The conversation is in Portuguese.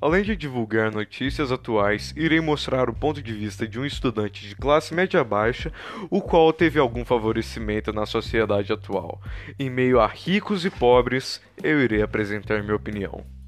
Além de divulgar notícias atuais, irei mostrar o ponto de vista de um estudante de classe média baixa, o qual teve algum favorecimento na sociedade atual. Em meio a ricos e pobres, eu irei apresentar minha opinião.